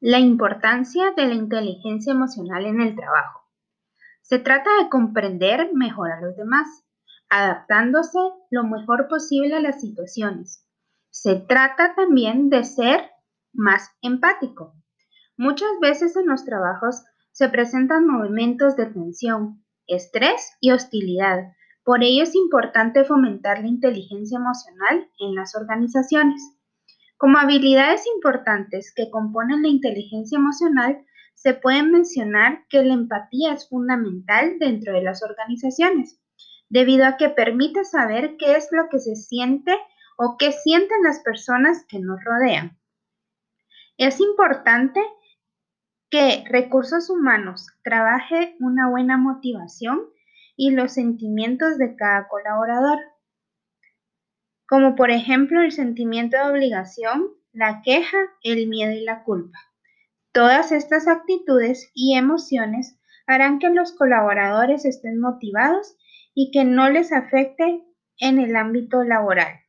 La importancia de la inteligencia emocional en el trabajo. Se trata de comprender mejor a los demás, adaptándose lo mejor posible a las situaciones. Se trata también de ser más empático. Muchas veces en los trabajos se presentan momentos de tensión, estrés y hostilidad. Por ello es importante fomentar la inteligencia emocional en las organizaciones. Como habilidades importantes que componen la inteligencia emocional, se puede mencionar que la empatía es fundamental dentro de las organizaciones, debido a que permite saber qué es lo que se siente o qué sienten las personas que nos rodean. Es importante que recursos humanos trabaje una buena motivación y los sentimientos de cada colaborador como por ejemplo el sentimiento de obligación, la queja, el miedo y la culpa. Todas estas actitudes y emociones harán que los colaboradores estén motivados y que no les afecte en el ámbito laboral.